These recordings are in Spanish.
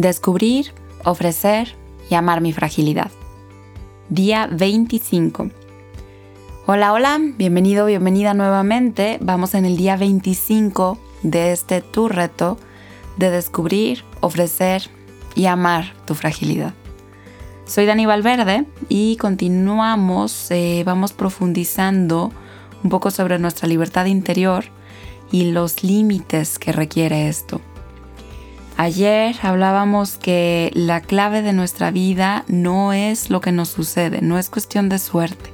Descubrir, ofrecer y amar mi fragilidad. Día 25. Hola, hola, bienvenido, bienvenida nuevamente. Vamos en el día 25 de este tu reto de descubrir, ofrecer y amar tu fragilidad. Soy Dani Valverde y continuamos, eh, vamos profundizando un poco sobre nuestra libertad interior y los límites que requiere esto. Ayer hablábamos que la clave de nuestra vida no es lo que nos sucede, no es cuestión de suerte,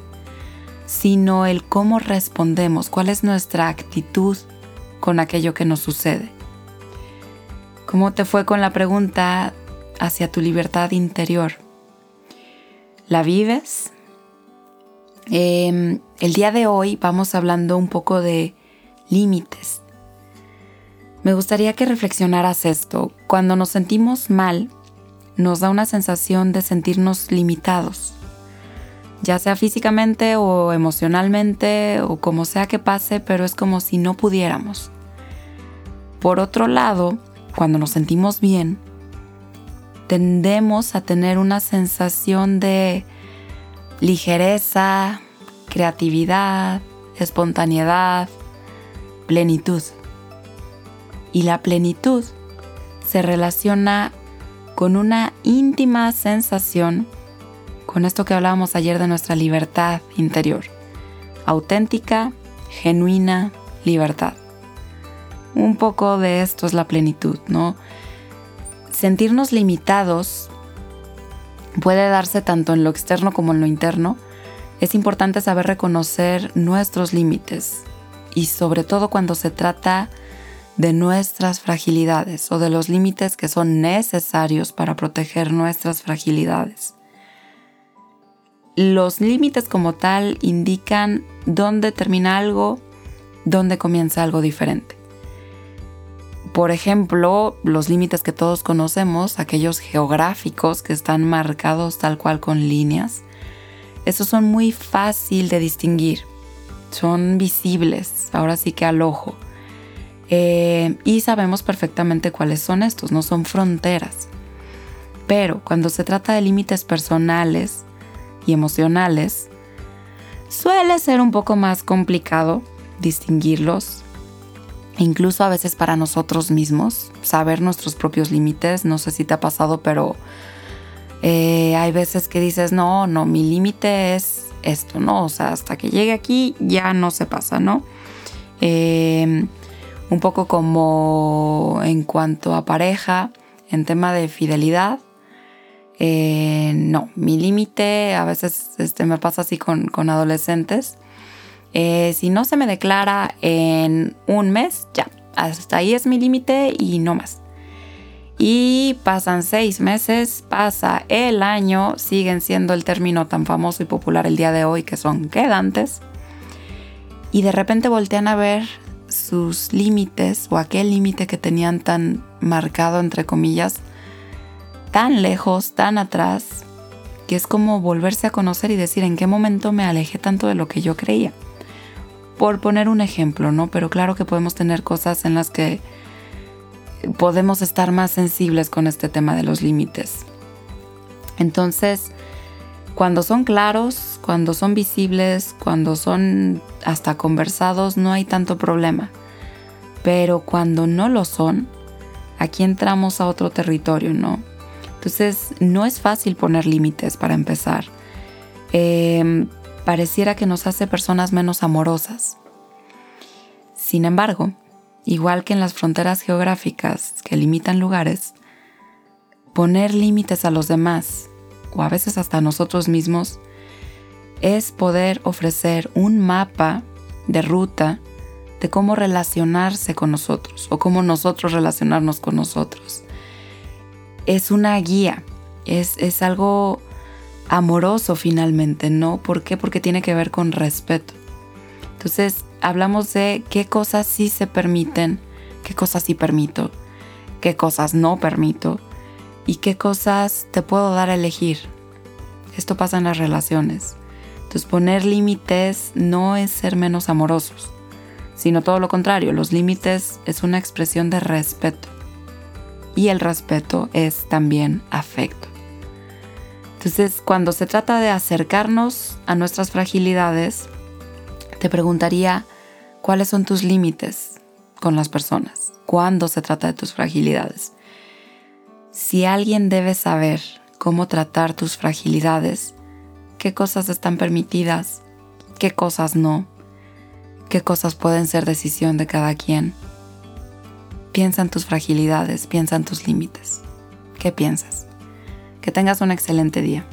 sino el cómo respondemos, cuál es nuestra actitud con aquello que nos sucede. ¿Cómo te fue con la pregunta hacia tu libertad interior? ¿La vives? Em, el día de hoy vamos hablando un poco de límites, me gustaría que reflexionaras esto. Cuando nos sentimos mal, nos da una sensación de sentirnos limitados, ya sea físicamente o emocionalmente o como sea que pase, pero es como si no pudiéramos. Por otro lado, cuando nos sentimos bien, tendemos a tener una sensación de ligereza, creatividad, espontaneidad, plenitud. Y la plenitud se relaciona con una íntima sensación con esto que hablábamos ayer de nuestra libertad interior. Auténtica, genuina libertad. Un poco de esto es la plenitud, ¿no? Sentirnos limitados puede darse tanto en lo externo como en lo interno. Es importante saber reconocer nuestros límites y sobre todo cuando se trata de de nuestras fragilidades o de los límites que son necesarios para proteger nuestras fragilidades. Los límites como tal indican dónde termina algo, dónde comienza algo diferente. Por ejemplo, los límites que todos conocemos, aquellos geográficos que están marcados tal cual con líneas, esos son muy fácil de distinguir, son visibles, ahora sí que al ojo eh, y sabemos perfectamente cuáles son estos, no son fronteras. Pero cuando se trata de límites personales y emocionales, suele ser un poco más complicado distinguirlos, incluso a veces para nosotros mismos, saber nuestros propios límites. No sé si te ha pasado, pero eh, hay veces que dices, no, no, mi límite es esto, ¿no? O sea, hasta que llegue aquí ya no se pasa, ¿no? Eh, un poco como en cuanto a pareja, en tema de fidelidad. Eh, no, mi límite a veces este, me pasa así con, adolescentes. Eh, si no se me declara en un mes, ya, hasta ahí es mi límite y no más. Y pasan seis meses, pasa el año, siguen siendo el término tan famoso y popular el día de hoy que son quedantes. Y de repente voltean a ver sus límites o aquel límite que tenían tan marcado, entre comillas, tan lejos, tan atrás, que es como volverse a conocer y decir en qué momento me alejé tanto de lo que yo creía. Por poner un ejemplo, ¿no? Pero claro que podemos tener cosas en las que podemos estar más sensibles con este tema de los límites. Entonces, cuando son claros, cuando son visibles, cuando son hasta conversados, no hay tanto problema. Pero cuando no lo son, aquí entramos a otro territorio, ¿no? Entonces, no es fácil poner límites para empezar. Em, pareciera que nos hace personas menos amorosas. Sin embargo, igual que en las fronteras geográficas que limitan lugares, poner límites a los demás o a veces hasta nosotros mismos, es poder ofrecer un mapa de ruta de cómo relacionarse con nosotros o cómo nosotros relacionarnos con nosotros. Es una guía, es, es algo amoroso finalmente, ¿no? ¿Por qué? Porque tiene que ver con respeto. Entonces, hablamos de qué cosas sí se permiten, qué cosas sí permito, qué cosas no permito, y qué cosas te puedo dar a elegir. Esto pasa en las relaciones. Entonces poner límites no es ser menos amorosos, sino todo lo contrario. Los límites es una expresión de respeto. y el respeto es también afecto. Entonces, cuando se trata de acercarnos a nuestras fragilidades, te preguntaría cuáles son tus límites con las personas cuando se trata de tus fragilidades. Si alguien debe saber cómo tratar tus fragilidades, qué cosas están permitidas, qué cosas no, qué cosas pueden ser decisión de cada quien. Piensa en tus fragilidades, piensa en tus límites. ¿Qué piensas? Que tengas un excelente día.